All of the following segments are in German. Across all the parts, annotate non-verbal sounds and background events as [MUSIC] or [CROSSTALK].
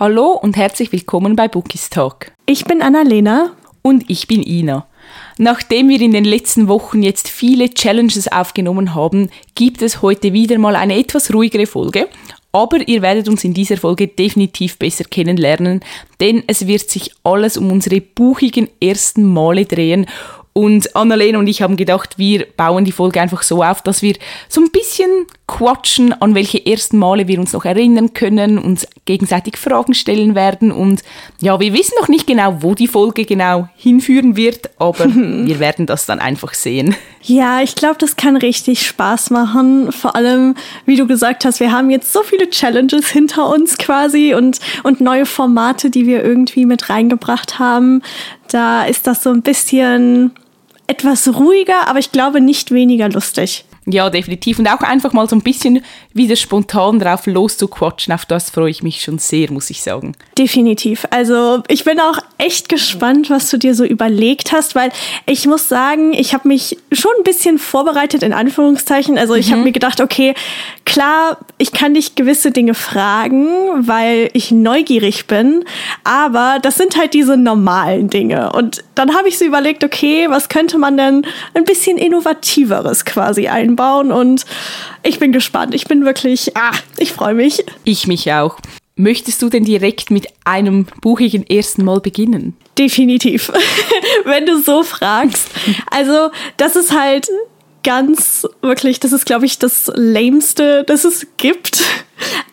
Hallo und herzlich willkommen bei Bookies Talk. Ich bin Annalena. Und ich bin Ina. Nachdem wir in den letzten Wochen jetzt viele Challenges aufgenommen haben, gibt es heute wieder mal eine etwas ruhigere Folge. Aber ihr werdet uns in dieser Folge definitiv besser kennenlernen, denn es wird sich alles um unsere buchigen ersten Male drehen und Annalena und ich haben gedacht, wir bauen die Folge einfach so auf, dass wir so ein bisschen quatschen, an welche ersten Male wir uns noch erinnern können, uns gegenseitig Fragen stellen werden. Und ja, wir wissen noch nicht genau, wo die Folge genau hinführen wird, aber [LAUGHS] wir werden das dann einfach sehen. Ja, ich glaube, das kann richtig Spaß machen. Vor allem, wie du gesagt hast, wir haben jetzt so viele Challenges hinter uns quasi und, und neue Formate, die wir irgendwie mit reingebracht haben. Da ist das so ein bisschen etwas ruhiger, aber ich glaube nicht weniger lustig. Ja, definitiv. Und auch einfach mal so ein bisschen wieder spontan drauf loszuquatschen. Auf das freue ich mich schon sehr, muss ich sagen. Definitiv. Also ich bin auch echt gespannt, was du dir so überlegt hast, weil ich muss sagen, ich habe mich schon ein bisschen vorbereitet, in Anführungszeichen. Also ich mhm. habe mir gedacht, okay, klar, ich kann dich gewisse Dinge fragen, weil ich neugierig bin, aber das sind halt diese normalen Dinge. Und dann habe ich so überlegt, okay, was könnte man denn ein bisschen innovativeres quasi einbauen? Und ich bin gespannt. Ich bin wirklich, ah, ich freue mich. Ich mich auch. Möchtest du denn direkt mit einem buchigen ersten Mal beginnen? Definitiv. [LAUGHS] Wenn du so fragst. Also, das ist halt ganz wirklich, das ist, glaube ich, das Lameste, das es gibt.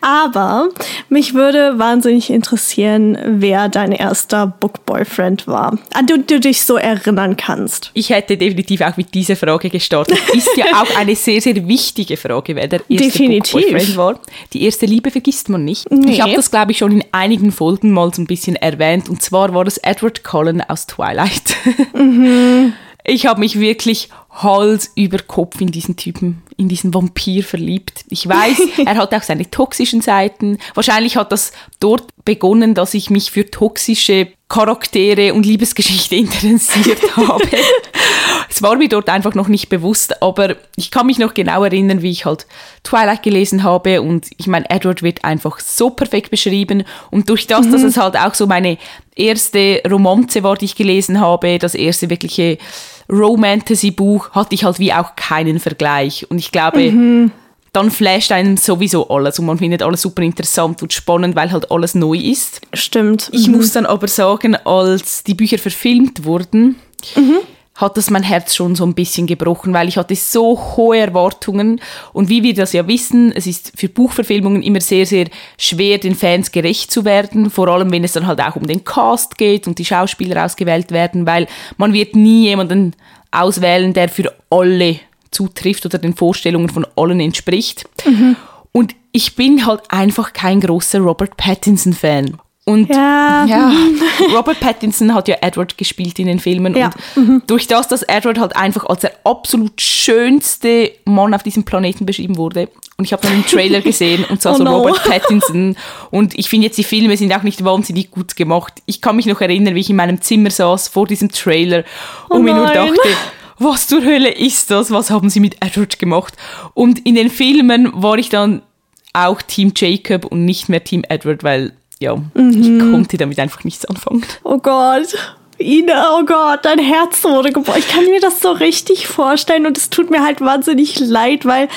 Aber mich würde wahnsinnig interessieren, wer dein erster Book-Boyfriend war, an den du dich so erinnern kannst. Ich hätte definitiv auch mit dieser Frage gestartet. Ist ja auch eine sehr, sehr wichtige Frage, wer der erste Book-Boyfriend war. Die erste Liebe vergisst man nicht. Nee. Ich habe das, glaube ich, schon in einigen Folgen mal so ein bisschen erwähnt. Und zwar war das Edward Cullen aus Twilight. Mhm. Ich habe mich wirklich Hals über Kopf in diesen Typen, in diesen Vampir verliebt. Ich weiß, [LAUGHS] er hat auch seine toxischen Seiten. Wahrscheinlich hat das dort begonnen, dass ich mich für toxische Charaktere und Liebesgeschichte [LAUGHS] interessiert habe. [LAUGHS] es war mir dort einfach noch nicht bewusst, aber ich kann mich noch genau erinnern, wie ich halt Twilight gelesen habe und ich meine, Edward wird einfach so perfekt beschrieben und durch das, mhm. dass es halt auch so meine erste Romanze war, die ich gelesen habe, das erste wirkliche Romantasy-Buch, hatte ich halt wie auch keinen Vergleich und ich glaube, mhm dann flasht einen sowieso alles und man findet alles super interessant und spannend, weil halt alles neu ist. Stimmt. Ich mhm. muss dann aber sagen, als die Bücher verfilmt wurden, mhm. Hat das mein Herz schon so ein bisschen gebrochen, weil ich hatte so hohe Erwartungen und wie wir das ja wissen, es ist für Buchverfilmungen immer sehr, sehr schwer, den Fans gerecht zu werden, vor allem wenn es dann halt auch um den Cast geht und die Schauspieler ausgewählt werden, weil man wird nie jemanden auswählen, der für alle zutrifft oder den Vorstellungen von allen entspricht. Mhm. Und ich bin halt einfach kein großer Robert Pattinson-Fan. Und ja. ja. [LAUGHS] Robert Pattinson hat ja Edward gespielt in den Filmen. Ja. Und mhm. durch das, dass Edward halt einfach als der absolut schönste Mann auf diesem Planeten beschrieben wurde. Und ich habe dann einen Trailer gesehen und zwar [LAUGHS] oh so no. Robert [LAUGHS] Pattinson. Und ich finde jetzt, die Filme sind auch nicht wahnsinnig gut gemacht. Ich kann mich noch erinnern, wie ich in meinem Zimmer saß vor diesem Trailer oh und mir nur dachte, was zur Hölle ist das? Was haben sie mit Edward gemacht? Und in den Filmen war ich dann auch Team Jacob und nicht mehr Team Edward, weil ja, mhm. ich konnte damit einfach nichts anfangen. Oh Gott. Ina, oh Gott, dein Herz wurde gebrochen. Ich kann mir das so richtig vorstellen und es tut mir halt wahnsinnig leid, weil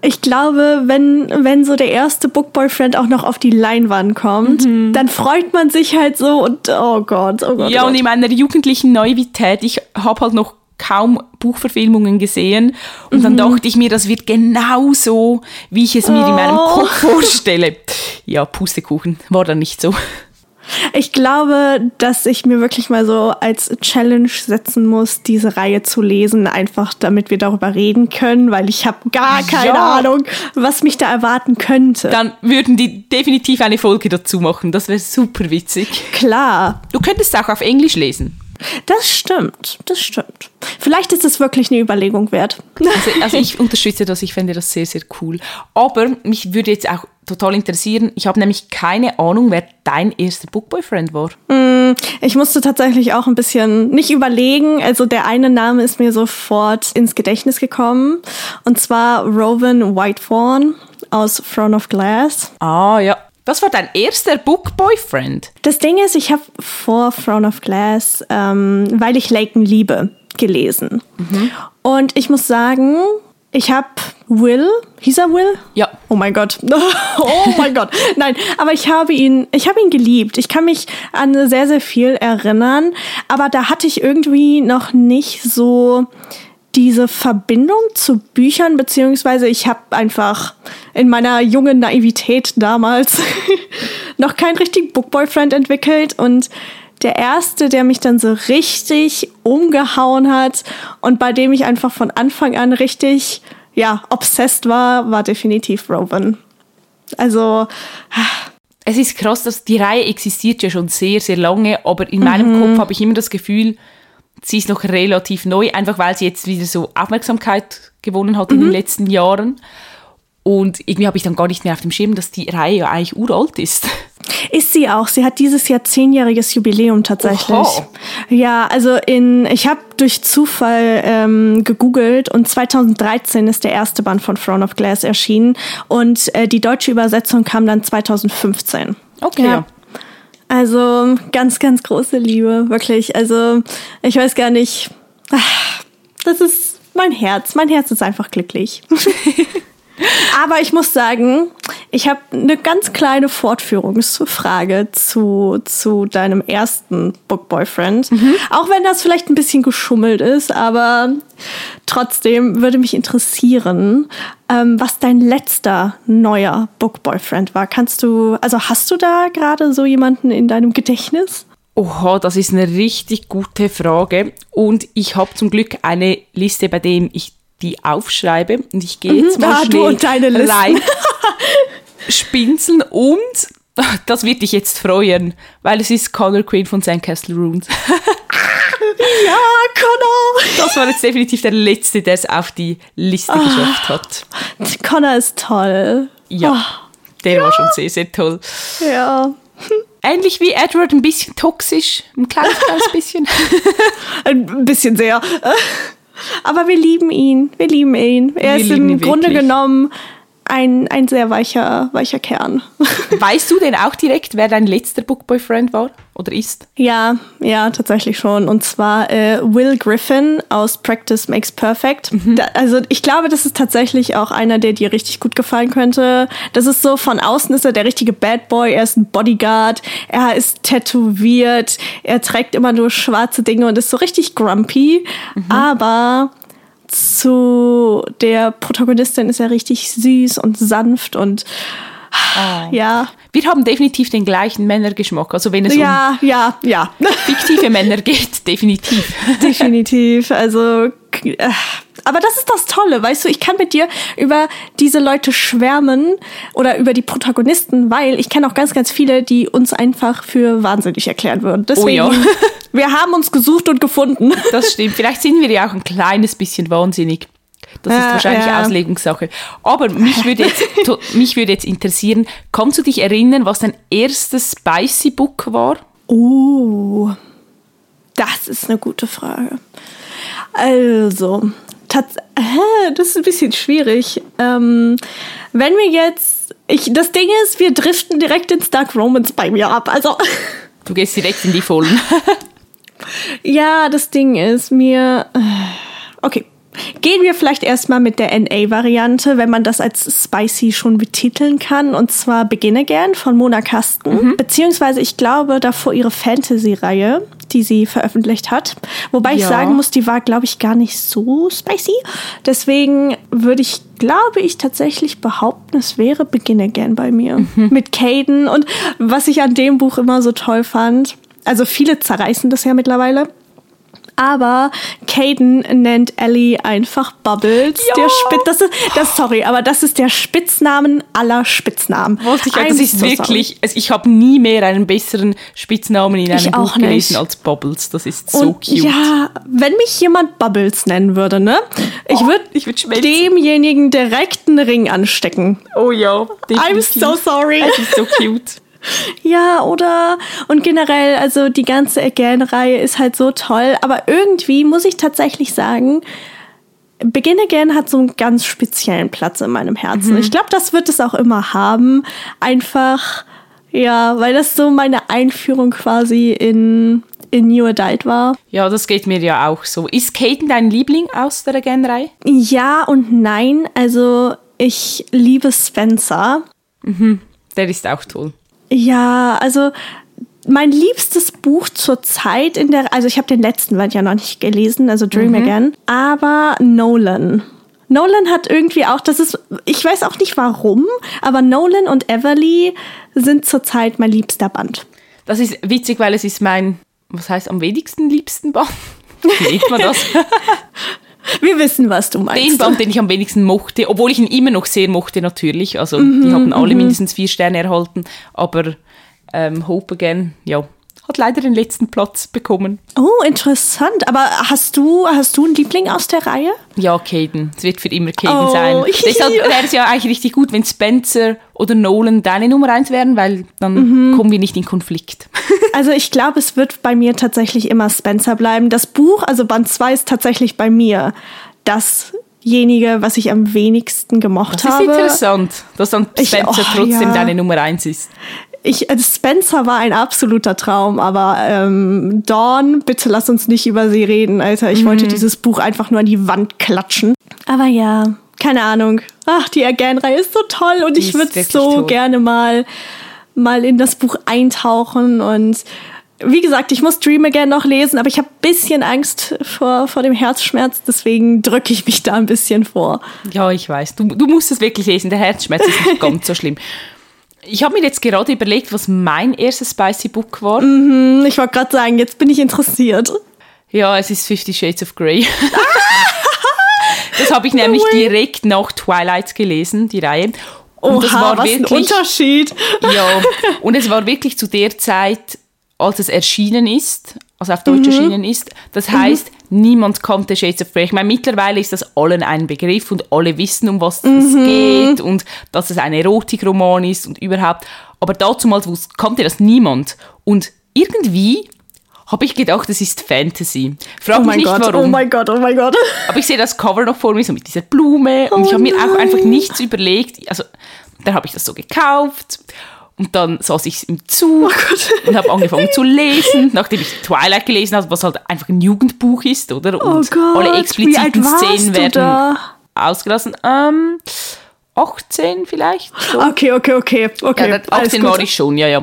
ich glaube, wenn, wenn so der erste Bookboyfriend auch noch auf die Leinwand kommt, mhm. dann freut man sich halt so und oh Gott, oh Gott. Ja, oh und in meiner jugendlichen Naivität, ich habe halt noch kaum Buchverfilmungen gesehen und mhm. dann dachte ich mir, das wird genauso, wie ich es mir oh. in meinem oh. Kopf vorstelle. Ja, Pustekuchen, war dann nicht so. Ich glaube, dass ich mir wirklich mal so als Challenge setzen muss, diese Reihe zu lesen, einfach damit wir darüber reden können, weil ich habe gar keine ja. Ahnung, was mich da erwarten könnte. Dann würden die definitiv eine Folge dazu machen. Das wäre super witzig. Klar. Du könntest auch auf Englisch lesen. Das stimmt, das stimmt. Vielleicht ist es wirklich eine Überlegung wert. Also, also, ich unterstütze das, ich fände das sehr, sehr cool. Aber mich würde jetzt auch total interessieren, ich habe nämlich keine Ahnung, wer dein erster Bookboyfriend war. Mm, ich musste tatsächlich auch ein bisschen nicht überlegen. Also der eine Name ist mir sofort ins Gedächtnis gekommen. Und zwar Rowan Whitefawn aus Throne of Glass. Ah, ja Das war dein erster Book Boyfriend. Das Ding ist, ich habe vor Throne of Glass, ähm, weil ich Laken liebe, gelesen. Mhm. Und ich muss sagen, ich habe Will, hieß er Will? Ja. Oh mein Gott. [LAUGHS] oh mein Gott. Nein, aber ich habe ihn, ich habe ihn geliebt. Ich kann mich an sehr, sehr viel erinnern, aber da hatte ich irgendwie noch nicht so diese Verbindung zu Büchern, beziehungsweise ich habe einfach in meiner jungen Naivität damals [LAUGHS] noch keinen richtigen Bookboyfriend entwickelt und der erste, der mich dann so richtig umgehauen hat und bei dem ich einfach von Anfang an richtig, ja, obsessed war, war definitiv Rowan. Also. Es ist krass, dass die Reihe existiert ja schon sehr, sehr lange, aber in meinem mhm. Kopf habe ich immer das Gefühl, sie ist noch relativ neu, einfach weil sie jetzt wieder so Aufmerksamkeit gewonnen hat mhm. in den mhm. letzten Jahren. Und irgendwie habe ich dann gar nicht mehr auf dem Schirm, dass die Reihe ja eigentlich uralt ist. Ist sie auch. Sie hat dieses Jahr zehnjähriges Jubiläum tatsächlich. Oho. Ja, also in, ich habe durch Zufall ähm, gegoogelt und 2013 ist der erste Band von Throne of Glass erschienen und äh, die deutsche Übersetzung kam dann 2015. Okay. Ja. Also ganz, ganz große Liebe, wirklich. Also ich weiß gar nicht. Das ist mein Herz. Mein Herz ist einfach glücklich. [LAUGHS] Aber ich muss sagen, ich habe eine ganz kleine Fortführungsfrage zu, zu deinem ersten Book Boyfriend. Mhm. Auch wenn das vielleicht ein bisschen geschummelt ist, aber trotzdem würde mich interessieren, ähm, was dein letzter neuer Book Boyfriend war. Kannst du, also hast du da gerade so jemanden in deinem Gedächtnis? Oha, das ist eine richtig gute Frage. Und ich habe zum Glück eine Liste, bei dem ich die aufschreibe. Und ich gehe jetzt mhm, mal schnell rein [LAUGHS] spinseln und [LAUGHS] das wird dich jetzt freuen, weil es ist Connor Queen von Sandcastle Runes. [LAUGHS] ja, Connor! Das war jetzt definitiv der Letzte, der es auf die Liste oh, geschafft hat. Connor ist toll. Ja, oh, der ja. war schon sehr, sehr toll. Ja. Ähnlich wie Edward, ein bisschen toxisch, ein kleines, kleines bisschen. ein bisschen sehr. Aber wir lieben ihn. Wir lieben ihn. Er wir ist im Grunde genommen ein, ein sehr weicher, weicher Kern. [LAUGHS] Weißt du denn auch direkt, wer dein letzter Bookboyfriend war oder ist? Ja, ja, tatsächlich schon. Und zwar äh, Will Griffin aus Practice Makes Perfect. Mhm. Da, also ich glaube, das ist tatsächlich auch einer, der dir richtig gut gefallen könnte. Das ist so, von außen ist er der richtige Bad Boy. Er ist ein Bodyguard. Er ist tätowiert. Er trägt immer nur schwarze Dinge und ist so richtig grumpy. Mhm. Aber zu der Protagonistin ist er richtig süß und sanft und oh. ja. Wir haben definitiv den gleichen Männergeschmack. Also wenn es ja, um ja, ja. fiktive Männer geht, [LAUGHS] definitiv. Definitiv. Also äh, aber das ist das Tolle, weißt du, ich kann mit dir über diese Leute schwärmen oder über die Protagonisten, weil ich kenne auch ganz, ganz viele, die uns einfach für wahnsinnig erklären würden. Deswegen, oh ja. [LAUGHS] wir haben uns gesucht und gefunden. Das stimmt. Vielleicht sind wir ja auch ein kleines bisschen wahnsinnig. Das ist wahrscheinlich ja. Auslegungssache. Aber mich würde, jetzt, [LAUGHS] mich würde jetzt interessieren, kannst du dich erinnern, was dein erstes Spicy Book war? Oh, das ist eine gute Frage. Also, das ist ein bisschen schwierig. Ähm, wenn wir jetzt, ich, das Ding ist, wir driften direkt ins Dark Romans bei mir ab. Also [LAUGHS] du gehst direkt in die Vollen. ja, das Ding ist mir, äh, okay. Gehen wir vielleicht erstmal mit der NA-Variante, wenn man das als spicy schon betiteln kann. Und zwar Begin Again von Mona Kasten. Mhm. Beziehungsweise, ich glaube, davor ihre Fantasy-Reihe die sie veröffentlicht hat. Wobei ja. ich sagen muss, die war, glaube ich, gar nicht so spicy. Deswegen würde ich, glaube ich, tatsächlich behaupten, es wäre Begin Again bei mir. Mhm. Mit Caden. Und was ich an dem Buch immer so toll fand, also viele zerreißen das ja mittlerweile aber Caden nennt Ellie einfach Bubbles. Ja. Der Spitz, das ist, das, sorry, aber das ist der Spitznamen aller Spitznamen. Wusste ich, das ist so wirklich, also ich habe nie mehr einen besseren Spitznamen in einem ich Buch gelesen als Bubbles. Das ist so Und cute. Ja, wenn mich jemand Bubbles nennen würde, ne? Ich oh, würde würd demjenigen direkt einen Ring anstecken. Oh ja, definitiv. I'm so sorry. Es ist so [LAUGHS] cute. Ja, oder und generell, also die ganze Again-Reihe ist halt so toll, aber irgendwie muss ich tatsächlich sagen, Begin Again hat so einen ganz speziellen Platz in meinem Herzen. Mhm. Ich glaube, das wird es auch immer haben. Einfach, Ja, weil das so meine Einführung quasi in, in New Adult war. Ja, das geht mir ja auch so. Ist Caden dein Liebling aus der Genrei? Ja und nein. Also ich liebe Spencer. Mhm, der ist auch toll. Ja, also mein liebstes Buch zur Zeit in der, also ich habe den letzten Band ja noch nicht gelesen, also Dream mhm. Again, aber Nolan. Nolan hat irgendwie auch, das ist, ich weiß auch nicht warum, aber Nolan und Everly sind zurzeit mein liebster Band. Das ist witzig, weil es ist mein, was heißt am wenigsten liebsten Band? [LAUGHS] Wie man das? [LAUGHS] Wir wissen, was du meinst. Den Band, den ich am wenigsten mochte, obwohl ich ihn immer noch sehr mochte natürlich. Also mm die haben alle mm mindestens vier Sterne erhalten, aber ähm, Hope Again, ja, hat leider den letzten Platz bekommen. Oh, interessant. Aber hast du, hast du einen Liebling aus der Reihe? Ja, Caden. Es wird für immer Caden oh, sein. Deshalb wäre es ja eigentlich richtig gut, wenn Spencer oder Nolan deine Nummer eins wären, weil dann mhm. kommen wir nicht in Konflikt. [LAUGHS] Also ich glaube, es wird bei mir tatsächlich immer Spencer bleiben. Das Buch, also Band 2 ist tatsächlich bei mir dasjenige, was ich am wenigsten gemocht habe. Das ist interessant, dass dann Spencer ich, oh, trotzdem ja. deine Nummer eins ist ich, also Spencer war ein absoluter Traum, aber ähm, Dawn, bitte lass uns nicht über sie reden, Alter. Ich mhm. wollte dieses Buch einfach nur an die Wand klatschen. Aber ja, keine Ahnung. Ach, die Again-Reihe ist so toll und die ich würde so toll. gerne mal, mal in das Buch eintauchen und wie gesagt, ich muss Dream Again noch lesen, aber ich habe ein bisschen Angst vor, vor dem Herzschmerz, deswegen drücke ich mich da ein bisschen vor. Ja, ich weiß. Du, du musst es wirklich lesen. Der Herzschmerz ist nicht [LAUGHS] ganz so schlimm. Ich habe mir jetzt gerade überlegt, was mein erstes Spicy Book war. Mhm, ich wollte gerade sagen, jetzt bin ich interessiert. Ja, es ist Fifty Shades of Grey. [LAUGHS] [LAUGHS] das habe ich [LAUGHS] nämlich direkt nach Twilight gelesen, die Reihe. Und Oha, das war was wirklich, ein Unterschied. [LAUGHS] Ja, und es war wirklich zu der Zeit, als es erschienen ist, also auf Deutsch mhm. erschienen ist. Das heißt, mhm. niemand kannte Shades of Grey. Ich meine, mittlerweile ist das allen ein Begriff und alle wissen, um was mhm. es geht und dass es ein Erotikroman ist und überhaupt. Aber damals kannte das niemand. Und irgendwie habe ich gedacht, es ist Fantasy. Frag oh mich nicht Gott, warum. Oh mein Gott, oh mein Gott. Aber ich sehe das Cover noch vor mir, so mit dieser Blume. Und oh ich habe mir auch einfach nichts überlegt. Also, dann habe ich das so gekauft. Und dann saß ich im Zug oh und habe angefangen zu lesen, nachdem ich Twilight gelesen habe, was halt einfach ein Jugendbuch ist, oder? Oh und oh Gott, alle expliziten Szenen werden ausgelassen. Ähm, 18 vielleicht. So. Okay, okay, okay. okay ja, 18 war ich schon, ja, ja.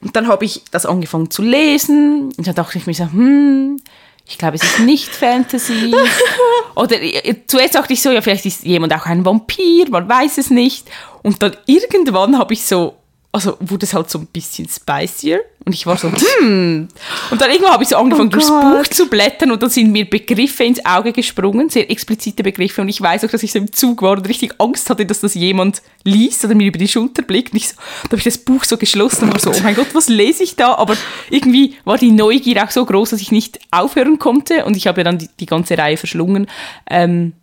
Und dann habe ich das angefangen zu lesen und dann dachte ich mir so, hm, ich glaube, es ist nicht Fantasy. [LAUGHS] Oder äh, zuerst dachte ich so, ja, vielleicht ist jemand auch ein Vampir, man weiß es nicht. Und dann irgendwann habe ich so also wurde es halt so ein bisschen spicier und ich war so, hm. Und dann irgendwann habe ich so angefangen, oh durchs Buch zu blättern und dann sind mir Begriffe ins Auge gesprungen, sehr explizite Begriffe und ich weiß auch, dass ich so im Zug war und richtig Angst hatte, dass das jemand liest oder mir über die Schulter blickt. Und ich so, da habe ich das Buch so geschlossen und war so, oh mein Gott, was lese ich da? Aber irgendwie war die Neugier auch so groß, dass ich nicht aufhören konnte und ich habe ja dann die, die ganze Reihe verschlungen. Ähm,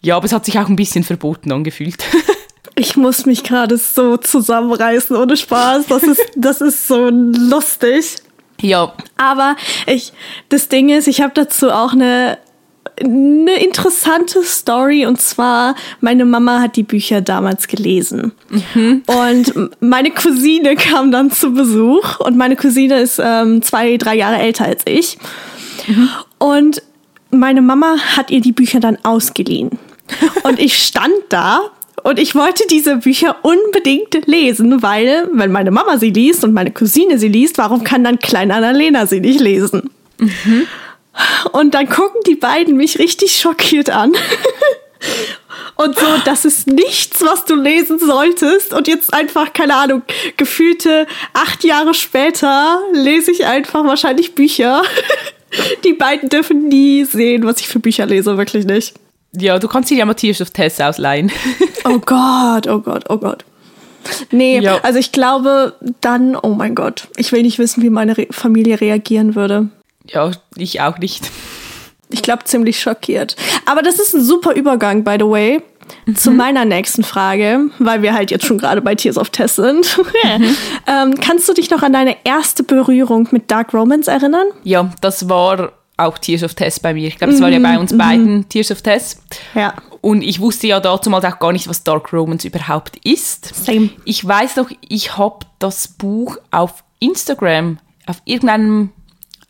ja, aber es hat sich auch ein bisschen verboten angefühlt. [LAUGHS] Ich muss mich gerade so zusammenreißen, ohne Spaß. Das ist, [LAUGHS] das ist so lustig. Ja. Aber ich, das Ding ist, ich habe dazu auch eine, eine interessante Story und zwar meine Mama hat die Bücher damals gelesen mhm. und meine Cousine kam dann zu Besuch und meine Cousine ist ähm, zwei drei Jahre älter als ich mhm. und meine Mama hat ihr die Bücher dann ausgeliehen [LAUGHS] und ich stand da und ich wollte diese Bücher unbedingt lesen, weil, wenn meine Mama sie liest und meine Cousine sie liest, warum kann dann Klein Annalena sie nicht lesen? Mhm. Und dann gucken die beiden mich richtig schockiert an. [LAUGHS] Und so, das ist nichts, was du lesen solltest. Und jetzt einfach, keine Ahnung, gefühlte acht Jahre später lese ich einfach wahrscheinlich Bücher. [LAUGHS] Die beiden dürfen nie sehen, was ich für Bücher lese, wirklich nicht. Ja, du kannst dir ja Matthias auf Tess ausleihen. [LAUGHS] oh Gott, oh Gott, oh Gott. Nee, ja. also ich glaube dann, oh mein Gott, ich will nicht wissen, wie meine Re Familie reagieren würde. Ja, ich auch nicht. Ich glaube ziemlich schockiert. Aber das ist ein super Übergang, by the way, mhm. zu meiner nächsten Frage, weil wir halt jetzt schon gerade bei Tears of Tess sind. mhm. [LAUGHS] ähm, kannst du dich noch an deine erste Berührung mit Dark Romance erinnern? Ja, das war auch Tears of Tess bei mir. Ich glaube, es war ja bei uns beiden Tears of Tess. Ja. Und ich wusste ja dazu mal auch gar nicht, was Dark Romance überhaupt ist. Same. Ich weiß noch, ich habe das Buch auf Instagram, auf irgendeinem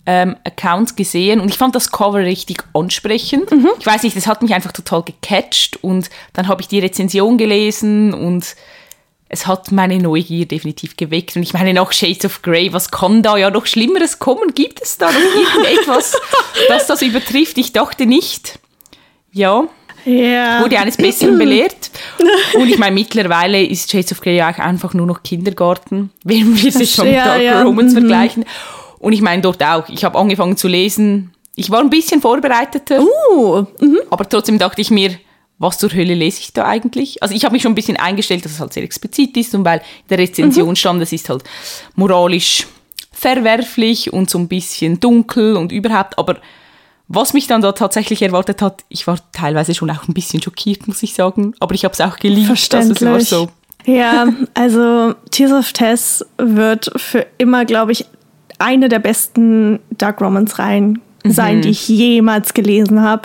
ähm, Account gesehen und ich fand das Cover richtig ansprechend. Ich weiß nicht, das hat mich einfach total gecatcht und dann habe ich die Rezension gelesen und es hat meine Neugier definitiv geweckt. Und ich meine, nach Shades of Grey, was kann da ja noch Schlimmeres kommen? Gibt es da noch [LAUGHS] irgendetwas, das das übertrifft? Ich dachte nicht. Ja, Ja. wurde eines Besseren belehrt. Und ich meine, mittlerweile ist Shades of Grey ja auch einfach nur noch Kindergarten, wenn wir sie schon mit ja, Dark ja, Romance mhm. vergleichen. Und ich meine dort auch, ich habe angefangen zu lesen. Ich war ein bisschen vorbereiteter, Uh, aber trotzdem dachte ich mir, was zur Hölle lese ich da eigentlich? Also ich habe mich schon ein bisschen eingestellt, dass es halt sehr explizit ist und weil in der Rezension Mhm. stand, es ist halt moralisch verwerflich und so ein bisschen dunkel und überhaupt, aber was mich dann da tatsächlich erwartet hat, ich war teilweise schon auch ein bisschen schockiert, muss ich sagen, aber ich habe es auch geliebt. Also es war so. Ja, also Tears of Tess wird für immer, glaube ich, eine der besten Dark Romance-Reihen sein, die ich jemals gelesen habe.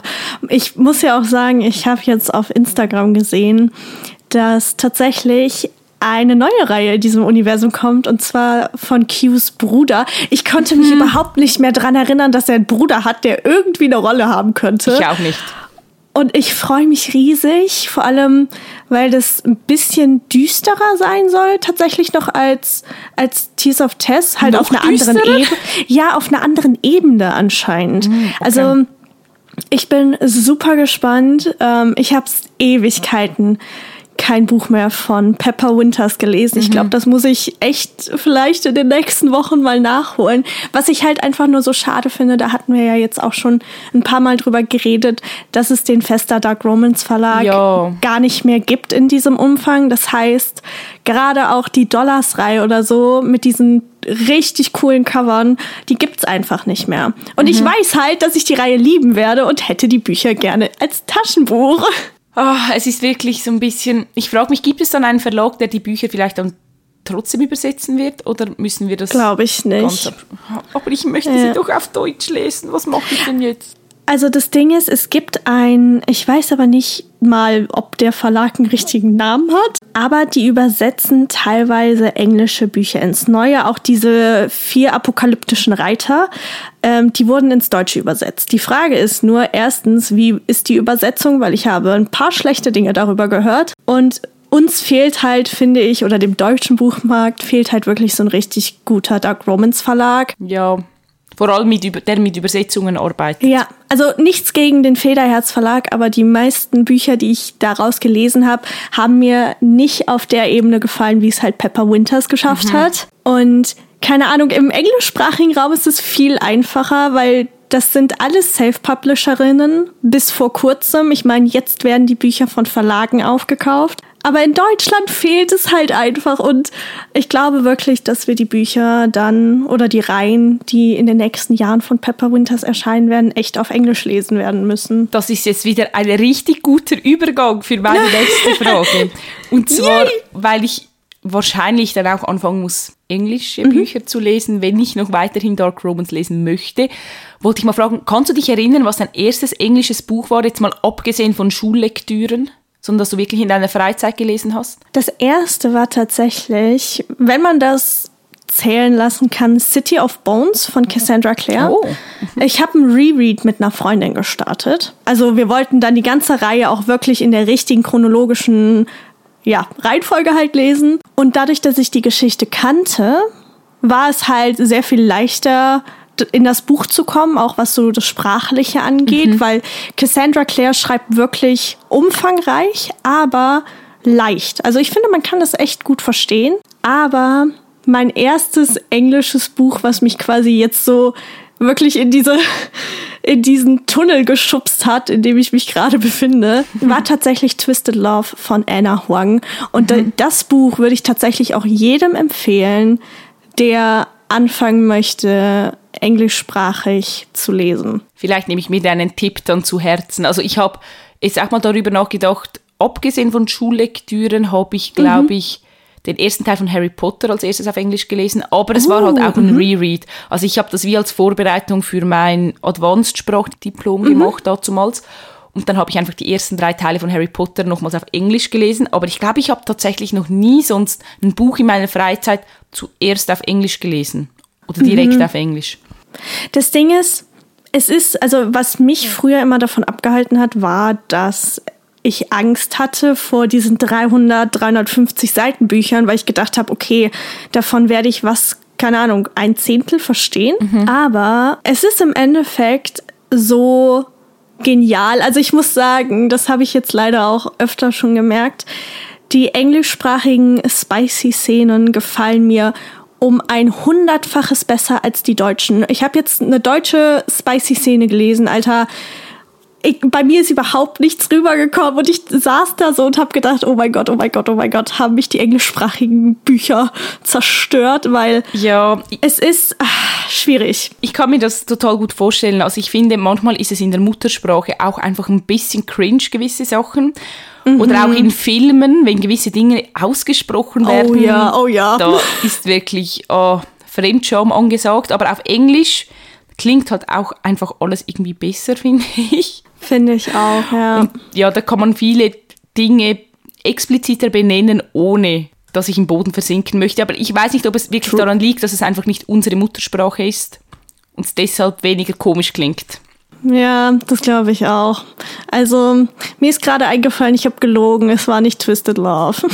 Ich muss ja auch sagen, ich habe jetzt auf Instagram gesehen, dass tatsächlich eine neue Reihe in diesem Universum kommt und zwar von Qs Bruder. Ich konnte mich überhaupt nicht mehr dran erinnern, dass er einen Bruder hat, der irgendwie eine Rolle haben könnte. Ich auch nicht. Und ich freue mich riesig, vor allem, weil das ein bisschen düsterer sein soll, tatsächlich noch als, als Tears of Tess, halt Noch auf einer anderen düsterer? Ebene. Ja, auf einer anderen Ebene anscheinend. Also, ich bin super gespannt. Ähm, ich habe Ewigkeiten kein Buch mehr von Pepper Winters gelesen. Ich glaube, das muss ich echt vielleicht in den nächsten Wochen mal nachholen. Was ich halt einfach nur so schade finde, da hatten wir ja jetzt auch schon ein paar Mal drüber geredet, dass es den Fester Dark Romance Verlag Ja. gar nicht mehr gibt in diesem Umfang. Das heißt, gerade auch die Dollars-Reihe oder so mit diesen richtig coolen Covern, die gibt's einfach nicht mehr. Und ich weiß halt, dass ich die Reihe lieben werde und hätte die Bücher gerne als Taschenbuch. Ah, es ist wirklich so ein bisschen. Ich frage mich, gibt es dann einen Verlag, der die Bücher vielleicht dann trotzdem übersetzen wird? Oder müssen wir das Glaube ich ganz nicht. ab Aber ich möchte Ja. sie doch auf Deutsch lesen. Was mache ich denn jetzt? Also das Ding ist, es gibt ein, ich weiß aber nicht mal, ob der Verlag einen richtigen Namen hat, aber die übersetzen teilweise englische Bücher ins Neue. Auch diese vier apokalyptischen Reiter, ähm, die wurden ins Deutsche übersetzt. Die Frage ist nur erstens, wie ist die Übersetzung, weil ich habe ein paar schlechte Dinge darüber gehört und uns fehlt halt, finde ich, oder dem deutschen Buchmarkt fehlt halt wirklich so ein richtig guter Dark Romance Verlag. Ja, vor allem mit, der mit Übersetzungen arbeitet. Ja, also nichts gegen den Federherz Verlag, aber die meisten Bücher, die ich daraus gelesen habe, haben mir nicht auf der Ebene gefallen, wie es halt Pepper Winters geschafft hat. Und keine Ahnung, im englischsprachigen Raum ist es viel einfacher, weil das sind alles Self-Publisherinnen bis vor kurzem. Ich meine, jetzt werden die Bücher von Verlagen aufgekauft. Aber in Deutschland fehlt es halt einfach und ich glaube wirklich, dass wir die Bücher dann oder die Reihen, die in den nächsten Jahren von Pepper Winters erscheinen werden, echt auf Englisch lesen werden müssen. Das ist jetzt wieder ein richtig guter Übergang für meine [LAUGHS] nächste Frage. Und zwar, Yay. weil ich wahrscheinlich dann auch anfangen muss, englische Mhm. Bücher zu lesen, wenn ich noch weiterhin Dark Romance lesen möchte. Wollte ich mal fragen, kannst du dich erinnern, was dein erstes englisches Buch war, jetzt mal abgesehen von Schullektüren, sondern das du wirklich in deiner Freizeit gelesen hast? Das erste war tatsächlich, wenn man das zählen lassen kann, City of Bones von Cassandra Clare. Oh. Ich habe ein Reread mit einer Freundin gestartet. Also wir wollten dann die ganze Reihe auch wirklich in der richtigen chronologischen ja, Reihenfolge halt lesen. Und dadurch, dass ich die Geschichte kannte, war es halt sehr viel leichter, in das Buch zu kommen, auch was so das Sprachliche angeht, weil Cassandra Clare schreibt wirklich umfangreich, aber leicht. Also ich finde, man kann das echt gut verstehen. Aber mein erstes englisches Buch, was mich quasi jetzt so wirklich in diese [LAUGHS] in diesen Tunnel geschubst hat, in dem ich mich gerade befinde, war tatsächlich Twisted Love von Anna Huang. Und da- das Buch würde ich tatsächlich auch jedem empfehlen, der anfangen möchte, englischsprachig zu lesen. Vielleicht nehme ich mir deinen Tipp dann zu Herzen. Also ich habe jetzt auch mal darüber nachgedacht, abgesehen von Schullektüren habe ich, glaube ich, den ersten Teil von Harry Potter als erstes auf Englisch gelesen, aber es uh, war halt auch ein mhm. Reread. Also ich habe das wie als Vorbereitung für mein Advanced-Sprachdiplom mhm. gemacht damals. Und dann habe ich einfach die ersten drei Teile von Harry Potter nochmals auf Englisch gelesen. Aber ich glaube, ich habe tatsächlich noch nie sonst ein Buch in meiner Freizeit zuerst auf Englisch gelesen. Oder direkt mhm. auf Englisch. Das Ding ist, es ist, also was mich früher immer davon abgehalten hat, war, dass ich Angst hatte vor diesen 300, 350 Seiten Büchern, weil ich gedacht habe, okay, davon werde ich was, keine Ahnung, ein Zehntel verstehen. Mhm. Aber es ist im Endeffekt so genial. Also ich muss sagen, das habe ich jetzt leider auch öfter schon gemerkt. Die englischsprachigen Spicy-Szenen gefallen mir um ein hundertfaches besser als die deutschen. Ich habe jetzt eine deutsche Spicy-Szene gelesen, Alter. Ich, bei mir ist überhaupt nichts rübergekommen und ich saß da so und habe gedacht, oh mein Gott, oh mein Gott, oh mein Gott, haben mich die englischsprachigen Bücher zerstört, weil ja, es ist ach, schwierig. Ich kann mir das total gut vorstellen. Also ich finde, manchmal ist es in der Muttersprache auch einfach ein bisschen cringe, gewisse Sachen. Mhm. Oder auch in Filmen, wenn gewisse Dinge ausgesprochen oh werden. Oh ja, oh ja. Da ist wirklich oh, Fremdscham angesagt. Aber auf Englisch klingt halt auch einfach alles irgendwie besser, [LAUGHS] finde ich. Finde ich auch, ja. Und ja, da kann man viele Dinge expliziter benennen, ohne dass ich im Boden versinken möchte. Aber ich weiß nicht, ob es wirklich True. daran liegt, dass es einfach nicht unsere Muttersprache ist und es deshalb weniger komisch klingt. Ja, das glaube ich auch. Also, mir ist gerade eingefallen, ich habe gelogen, es war nicht Twisted Love.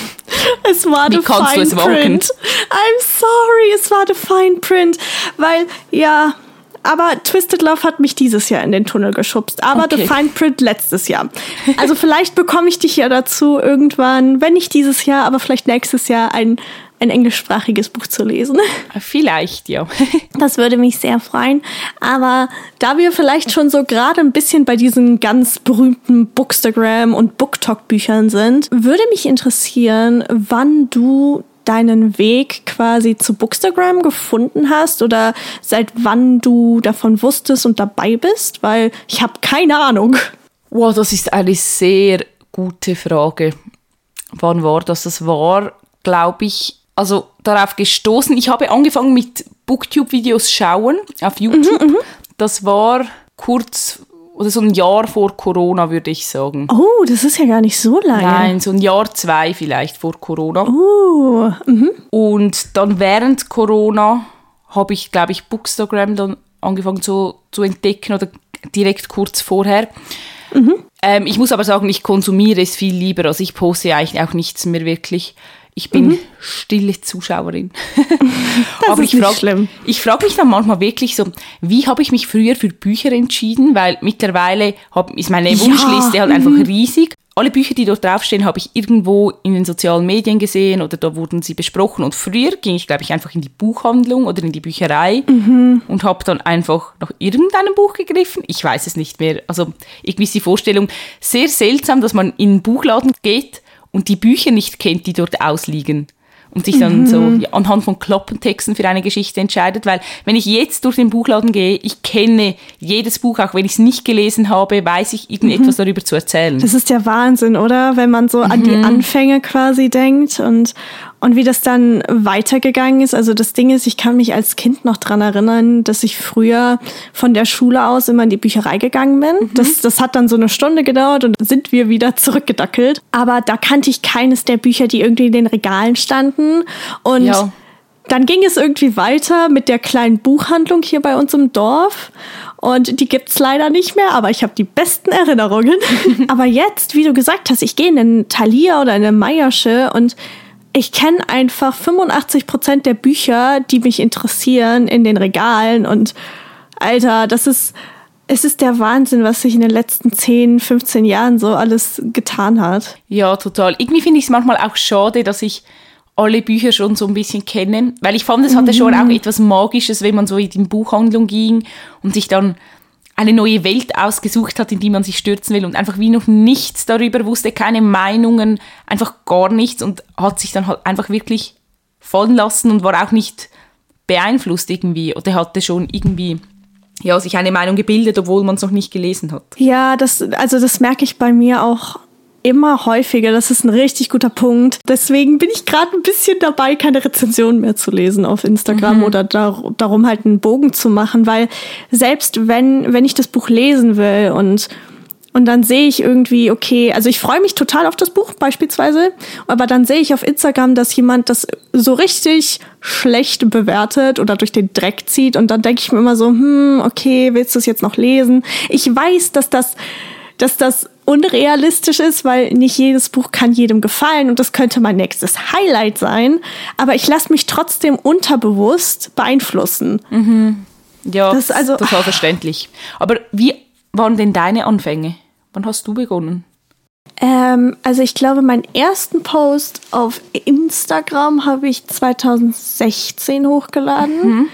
[LAUGHS] es war Wie The Fine Print. I'm sorry, es war The Fine Print. Weil, ja, aber Twisted Love hat mich dieses Jahr in den Tunnel geschubst. Aber okay. The Fine Print letztes Jahr. [LAUGHS] Also vielleicht bekomme ich dich ja dazu irgendwann, wenn nicht dieses Jahr, aber vielleicht nächstes Jahr ein ein englischsprachiges Buch zu lesen. Vielleicht, ja. [LAUGHS] das würde mich sehr freuen. Aber da wir vielleicht schon so gerade ein bisschen bei diesen ganz berühmten Bookstagram und Booktalk-Büchern sind, würde mich interessieren, wann du deinen Weg quasi zu Bookstagram gefunden hast oder seit wann du davon wusstest und dabei bist, weil ich habe keine Ahnung. Wow, das ist eine sehr gute Frage. Wann war das? Das war, glaube ich, also darauf gestoßen. Ich habe angefangen mit Booktube-Videos schauen auf YouTube. Mhm, mhm, das war kurz oder so ein Jahr vor Corona, würde ich sagen. Oh, das ist ja gar nicht so lange. Nein, so ein Jahr, zwei vielleicht vor Corona. Oh, mhm. Und dann während Corona habe ich, glaube ich, Bookstagram dann angefangen zu, zu entdecken oder direkt kurz vorher. Mhm. Ähm, ich muss aber sagen, ich konsumiere es viel lieber. Also ich poste eigentlich auch nichts mehr wirklich. Ich bin mhm. stille Zuschauerin. [LAUGHS] [LAUGHS] das Aber ist ich frage, schlimm. Ich frage mich dann manchmal wirklich so, wie habe ich mich früher für Bücher entschieden? Weil mittlerweile hab, ist meine Wunschliste ja. halt einfach mhm. riesig. Alle Bücher, die dort draufstehen, habe ich irgendwo in den sozialen Medien gesehen oder da wurden sie besprochen. Und früher ging ich, glaube ich, einfach in die Buchhandlung oder in die Bücherei mhm. und habe dann einfach nach irgendeinem Buch gegriffen. Ich weiß es nicht mehr. Also irgendwie ist die Vorstellung sehr seltsam, dass man in einen Buchladen geht und die Bücher nicht kennt, die dort ausliegen und sich dann mhm. so ja, anhand von Kloppentexten für eine Geschichte entscheidet, weil wenn ich jetzt durch den Buchladen gehe, ich kenne jedes Buch, auch wenn ich es nicht gelesen habe, weiß ich irgendetwas mhm. darüber zu erzählen. Das ist ja Wahnsinn, oder? Wenn man so mhm. an die mhm. Anfänge quasi denkt und und wie das dann weitergegangen ist, also das Ding ist, ich kann mich als Kind noch dran erinnern, dass ich früher von der Schule aus immer in die Bücherei gegangen bin. Mhm. Das, das hat dann so eine Stunde gedauert und sind wir wieder [LAUGHS] zurückgedackelt. Aber da kannte ich keines der Bücher, die irgendwie in den Regalen standen. Und ja. dann ging es irgendwie weiter mit der kleinen Buchhandlung hier bei uns im Dorf. Und die gibt's leider nicht mehr, aber ich habe die besten Erinnerungen. [LAUGHS] aber jetzt, wie du gesagt hast, ich gehe in einen Thalia oder in eine Meiersche und ich kenne einfach 85 Prozent der Bücher, die mich interessieren, in den Regalen. Und Alter, das ist, es ist der Wahnsinn, was sich in den letzten 10, 15 Jahren so alles getan hat. Ja, total. Irgendwie finde ich es manchmal auch schade, dass ich alle Bücher schon so ein bisschen kenne, weil ich fand, es hatte mhm. schon auch etwas Magisches, wenn man so in die Buchhandlung ging und sich dann eine neue Welt ausgesucht hat, in die man sich stürzen will und einfach wie noch nichts darüber wusste, keine Meinungen, einfach gar nichts und hat sich dann halt einfach wirklich fallen lassen und war auch nicht beeinflusst irgendwie oder hatte schon irgendwie ja, sich eine Meinung gebildet, obwohl man es noch nicht gelesen hat. Ja, das, also das merke ich bei mir auch immer häufiger. Das ist ein richtig guter Punkt. Deswegen bin ich gerade ein bisschen dabei, keine Rezensionen mehr zu lesen auf Instagram mhm. oder dar darum halt einen Bogen zu machen, weil selbst wenn, wenn ich das Buch lesen will und und dann sehe ich irgendwie, okay, also ich freue mich total auf das Buch beispielsweise, aber dann sehe ich auf Instagram, dass jemand das so richtig schlecht bewertet oder durch den Dreck zieht und dann denke ich mir immer so, hm, okay, willst du es jetzt noch lesen? Ich weiß, dass das, dass das unrealistisch ist, weil nicht jedes Buch kann jedem gefallen und das könnte mein nächstes Highlight sein, aber ich lasse mich trotzdem unterbewusst beeinflussen. Mhm. Ja, das ist also total verständlich. Aber wie waren denn deine Anfänge? Wann hast du begonnen? Ähm, also ich glaube, meinen ersten Post auf Instagram habe ich 2016 hochgeladen. Mhm.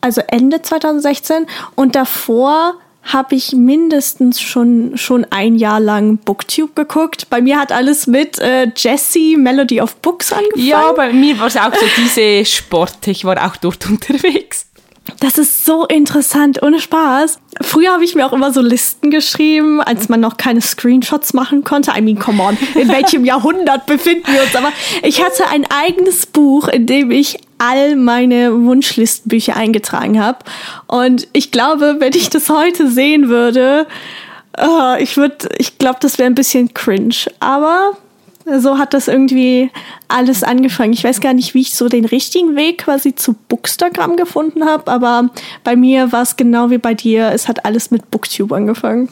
Also Ende 2016. Und davor habe ich mindestens schon, schon ein Jahr lang Booktube geguckt. Bei mir hat alles mit äh, Jessie, Melody of Books angefangen. Ja, bei mir war es auch so diese Sport. Ich war auch dort [LAUGHS] unterwegs. Das ist so interessant, ohne Spaß. Früher habe ich mir auch immer so Listen geschrieben, als man noch keine Screenshots machen konnte. I mean, come on, in welchem Jahrhundert befinden wir uns? Aber ich hatte ein eigenes Buch, in dem ich all meine Wunschlistenbücher eingetragen habe. Und ich glaube, wenn ich das heute sehen würde, uh, ich würde, ich glaube, das wäre ein bisschen cringe. Aber so hat das irgendwie alles angefangen. Ich weiß gar nicht, wie ich so den richtigen Weg quasi zu Bookstagram gefunden habe, aber bei mir war es genau wie bei dir. Es hat alles mit Booktube angefangen.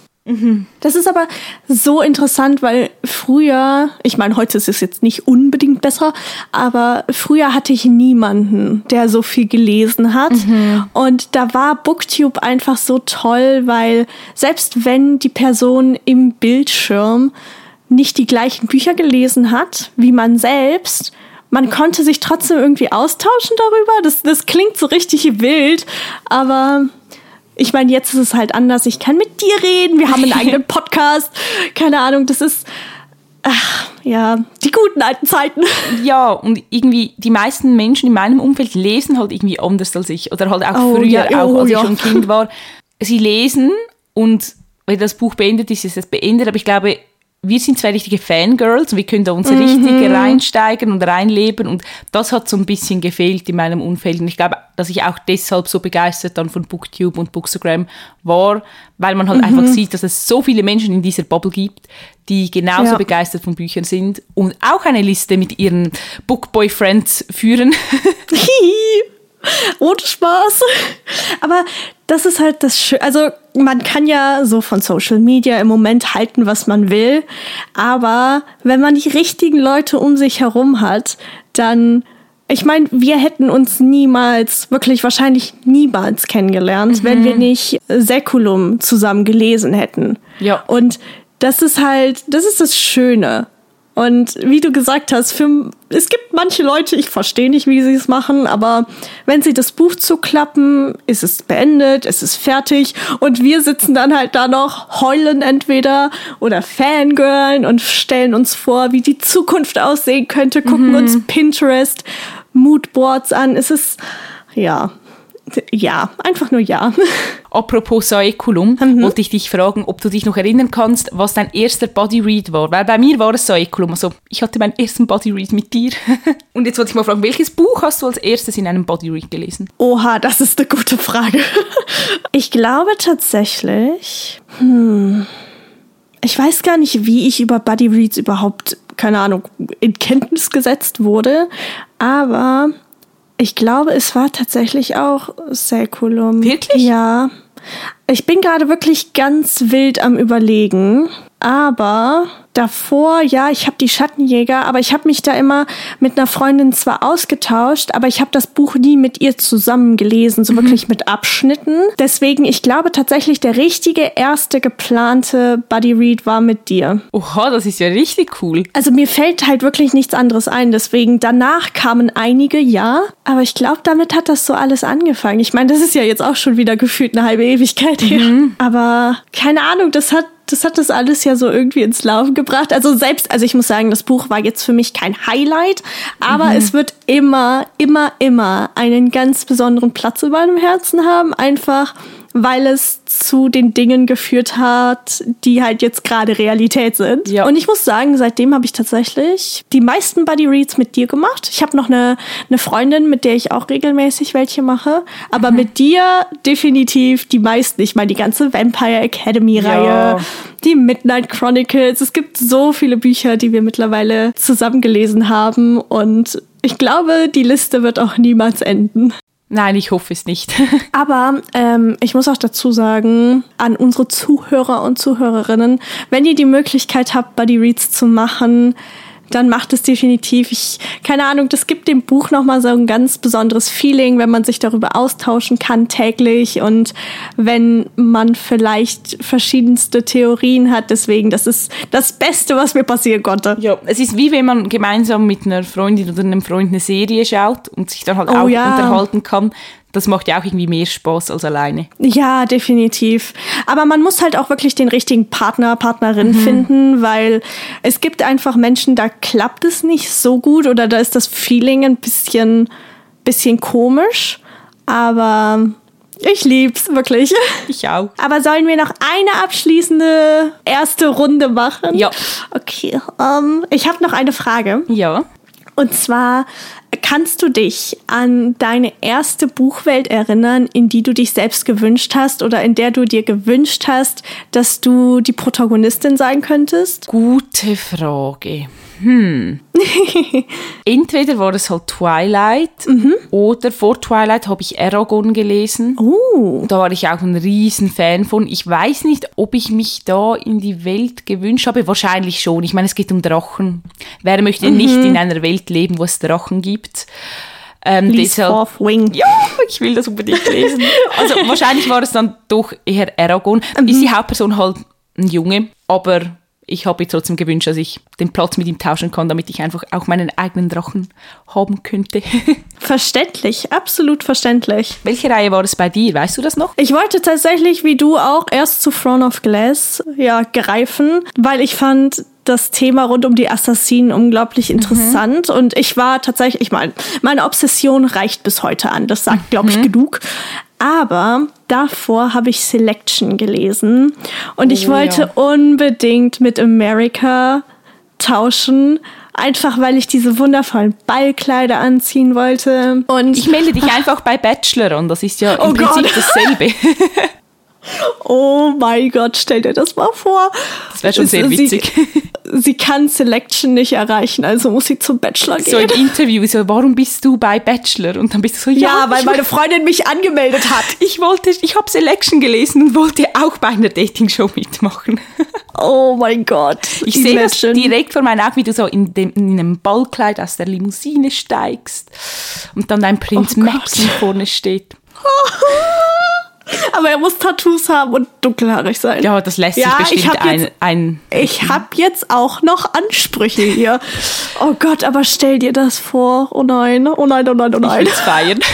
Das ist aber so interessant, weil früher, ich meine, heute ist es jetzt nicht unbedingt besser, aber früher hatte ich niemanden, der so viel gelesen hat. Mhm. Und da war Booktube einfach so toll, weil selbst wenn die Person im Bildschirm nicht die gleichen Bücher gelesen hat wie man selbst, man konnte sich trotzdem irgendwie austauschen darüber. Das, das klingt so richtig wild, aber ich meine, jetzt ist es halt anders. Ich kann mit dir reden, wir haben einen [LAUGHS] eigenen Podcast. Keine Ahnung, das ist. Ach, ja, die guten alten Zeiten. Ja, und irgendwie die meisten Menschen in meinem Umfeld lesen halt irgendwie anders als ich. Oder halt auch oh, früher, ja, oh, auch als ja. ich schon Kind war. Sie lesen und wenn das Buch beendet ist, ist es beendet. Aber ich glaube, wir sind zwei richtige Fangirls und wir können da uns mhm. richtig reinsteigen und reinleben und das hat so ein bisschen gefehlt in meinem Umfeld und ich glaube, dass ich auch deshalb so begeistert dann von Booktube und Bookstagram war, weil man halt mhm. einfach sieht, dass es so viele Menschen in dieser Bubble gibt, die genauso ja. begeistert von Büchern sind und auch eine Liste mit ihren Bookboyfriends führen. [LAUGHS] [LAUGHS] [LAUGHS] Ohne Spaß. Aber das ist halt das Schöne. Also man kann ja so von Social Media im Moment halten, was man will. Aber wenn man die richtigen Leute um sich herum hat, dann ich meine, wir hätten uns niemals, wirklich wahrscheinlich niemals kennengelernt, mhm. wenn wir nicht Säkulum zusammen gelesen hätten. Ja. Und das ist halt, das ist das Schöne. Und wie du gesagt hast, für, es gibt manche Leute, ich verstehe nicht, wie sie es machen, aber wenn sie das Buch zuklappen, ist es beendet, es ist fertig und wir sitzen dann halt da noch, heulen entweder oder fangirlen und stellen uns vor, wie die Zukunft aussehen könnte, gucken mhm. uns Pinterest, Moodboards an. Es ist, ja, ja, einfach nur ja. [LAUGHS] Apropos Saeculum, mhm. wollte ich dich fragen, ob du dich noch erinnern kannst, was dein erster Bodyread war. Weil bei mir war es Saeculum. Also ich hatte meinen ersten Bodyread mit dir. [LAUGHS] Und jetzt wollte ich mal fragen, welches Buch hast du als erstes in einem Bodyread gelesen? Oha, das ist eine gute Frage. [LAUGHS] ich glaube tatsächlich. Hm, ich weiß gar nicht, wie ich über Bodyreads überhaupt, keine Ahnung, in Kenntnis gesetzt wurde. Aber ich glaube, es war tatsächlich auch Säkulum. Wirklich? Ja. Ich bin gerade wirklich ganz wild am Überlegen. Aber davor, ja, ich habe die Schattenjäger, aber ich habe mich da immer mit einer Freundin zwar ausgetauscht, aber ich habe das Buch nie mit ihr zusammen gelesen, so mhm. wirklich mit Abschnitten. Deswegen, ich glaube tatsächlich, der richtige erste geplante Buddy Read war mit dir. Oha, das ist ja richtig cool. Also mir fällt halt wirklich nichts anderes ein, deswegen danach kamen einige, ja, aber ich glaube, damit hat das so alles angefangen. Ich meine, das ist ja jetzt auch schon wieder gefühlt eine halbe Ewigkeit her. Mhm. Aber keine Ahnung, das hat das hat das alles ja so irgendwie ins Laufen gebracht. Also selbst, also ich muss sagen, das Buch war jetzt für mich kein Highlight, aber mhm. es wird immer, immer, immer einen ganz besonderen Platz in meinem Herzen haben. Einfach, weil es zu den Dingen geführt hat, die halt jetzt gerade Realität sind. Ja. Und ich muss sagen, seitdem habe ich tatsächlich die meisten Buddy Reads mit dir gemacht. Ich habe noch eine, eine Freundin, mit der ich auch regelmäßig welche mache. Aber Mhm. mit dir definitiv die meisten. Ich meine, die ganze Vampire Academy-Reihe, Ja. die Midnight Chronicles. Es gibt so viele Bücher, die wir mittlerweile zusammen gelesen haben. Und ich glaube, die Liste wird auch niemals enden. Nein, ich hoffe es nicht. [LAUGHS] Aber ähm, ich muss auch dazu sagen, an unsere Zuhörer und Zuhörerinnen, wenn ihr die Möglichkeit habt, Buddy Reads zu machen, dann macht es definitiv. Ich, keine Ahnung, das gibt dem Buch nochmal so ein ganz besonderes Feeling, wenn man sich darüber austauschen kann täglich und wenn man vielleicht verschiedenste Theorien hat. Deswegen, das ist das Beste, was mir passieren konnte. Ja, es ist wie wenn man gemeinsam mit einer Freundin oder einem Freund eine Serie schaut und sich dann halt Oh auch ja. unterhalten kann. Das macht ja auch irgendwie mehr Spaß als alleine. Ja, definitiv. Aber man muss halt auch wirklich den richtigen Partner, Partnerin finden, weil es gibt einfach Menschen, da klappt es nicht so gut oder da ist das Feeling ein bisschen, bisschen komisch. Aber ich lieb's wirklich. Ich auch. Aber sollen wir noch eine abschließende erste Runde machen? Ja. Okay. Ähm, ich habe noch eine Frage. Ja. Und zwar kannst du dich an deine erste Buchwelt erinnern, in die du dich selbst gewünscht hast oder in der du dir gewünscht hast, dass du die Protagonistin sein könntest? Gute Frage. Hm. [LAUGHS] Entweder war es halt Twilight oder vor Twilight habe ich Aragon gelesen. Oh. Da war ich auch ein riesen Fan von. Ich weiß nicht, ob ich mich da in die Welt gewünscht habe. Wahrscheinlich schon. Ich meine, es geht um Drachen. Wer möchte nicht in einer Welt leben, wo es Drachen gibt? Ähm, Least deshalb- Fourth Wing. ja, ich will das unbedingt lesen. [LAUGHS] Also wahrscheinlich war es dann doch eher Aragon. Ist die Hauptperson halt ein Junge, aber ich habe mir trotzdem gewünscht, dass ich den Platz mit ihm tauschen kann, damit ich einfach auch meinen eigenen Drachen haben könnte. [LAUGHS] Verständlich, absolut verständlich. Welche Reihe war es bei dir? Weißt du das noch? Ich wollte tatsächlich, wie du auch, erst zu Throne of Glass ja, greifen, weil ich fand das Thema rund um die Assassinen unglaublich interessant und ich war tatsächlich, ich meine, meine Obsession reicht bis heute an, das sagt, glaube ich, genug. Aber davor habe ich Selection gelesen und ich Oh, wollte ja. unbedingt mit America tauschen. Einfach weil ich diese wundervollen Ballkleider anziehen wollte. Und Ich melde dich einfach bei Bachelor an. Das ist ja im Oh Prinzip Gott. dasselbe. [LAUGHS] Oh mein Gott, stell dir das mal vor. Das wäre schon sehr witzig. [LAUGHS] Sie kann Selection nicht erreichen, also muss sie zum Bachelor So gehen. im Interview, so, warum bist du bei Bachelor? Und dann bist du so, ja, ja, weil meine Freundin mich angemeldet hat. [LAUGHS] ich wollte, ich habe Selection gelesen und wollte auch bei einer Dating-Show mitmachen. [LAUGHS] Oh mein Gott. Ich sehe das direkt vor meinen Augen, wie du so in, dem, in einem Ballkleid aus der Limousine steigst und dann dein Prinz Oh. Maxim vorne steht. Aber er muss Tattoos haben und dunkelhaarig sein. Ja, das lässt Ja, sich ich bestimmt hab ein, jetzt- ein Ich habe jetzt auch noch Ansprüche hier. Oh Gott, aber stell dir das vor. Oh nein, oh nein, oh nein, oh ich nein. will's feiern. [LAUGHS]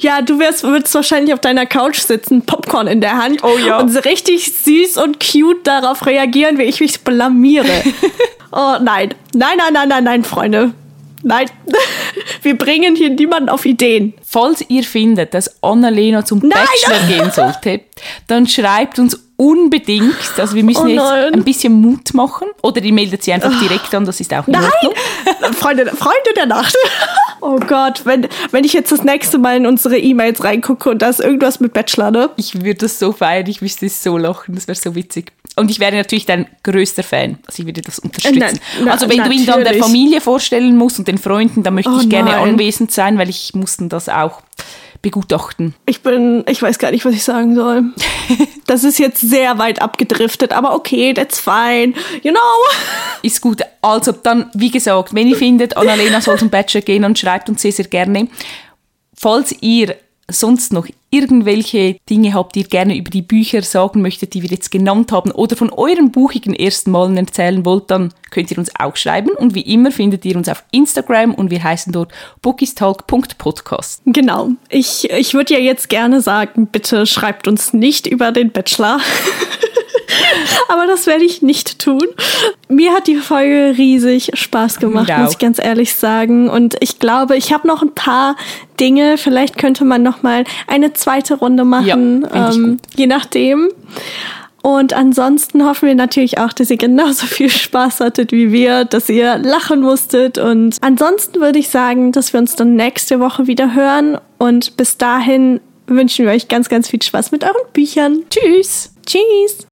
Ja, du wirst, würdest wahrscheinlich auf deiner Couch sitzen, Popcorn in der Hand Oh ja. und so richtig süß und cute darauf reagieren, wie ich mich blamiere. [LAUGHS] oh nein, nein, nein, nein, nein, nein, Freunde. Nein, [LAUGHS] wir bringen hier niemanden auf Ideen. Falls ihr findet, dass Annalena zum Nein! Bachelor gehen sollte, dann schreibt uns unbedingt, also wir müssen Oh jetzt ein bisschen Mut machen. Oder ihr meldet sie einfach direkt an, das ist auch in Nein! Ordnung. [LAUGHS] Freunde, Freunde der Nacht. [LAUGHS] Oh Gott, wenn, wenn ich jetzt das nächste Mal in unsere E-Mails reingucke und da ist irgendwas mit Bachelor, ne? Ich würde das so feiern, ich müsste es so lachen, das wäre so witzig. Und ich wäre natürlich dein größter Fan, also ich würde das unterstützen. Nein, na- also wenn du ihn dann der natürlich. Familie vorstellen musst und den Freunden, dann möchte Oh ich gerne nein. anwesend sein, weil ich mussten das auch begutachten. Ich bin, ich weiß gar nicht, was ich sagen soll. [LAUGHS] Das ist jetzt sehr weit abgedriftet, aber okay, that's fine. You know? Ist gut. Also dann, wie gesagt, wenn ihr findet, Annalena soll zum Bachelor gehen, dann schreibt uns sehr, sehr gerne. Falls ihr sonst noch irgendwelche Dinge habt, die ihr gerne über die Bücher sagen möchtet, die wir jetzt genannt haben, oder von euren buchigen ersten Malen erzählen wollt, dann könnt ihr uns auch schreiben. Und wie immer findet ihr uns auf Instagram und wir heißen dort bookistalk.podcast. Genau. Ich, ich würde ja jetzt gerne sagen, bitte schreibt uns nicht über den Bachelor. [LAUGHS] Aber das werde ich nicht tun. Mir hat die Folge riesig Spaß gemacht, muss ich ganz ehrlich sagen. Und ich glaube, ich habe noch ein paar Dinge. Vielleicht könnte man noch mal eine zweite Runde machen, ja, ähm, je nachdem. Und ansonsten hoffen wir natürlich auch, dass ihr genauso viel Spaß hattet wie wir, dass ihr lachen musstet. Und ansonsten würde ich sagen, dass wir uns dann nächste Woche wieder hören. Und bis dahin wünschen wir euch ganz, ganz viel Spaß mit euren Büchern. Tschüss. Tschüss.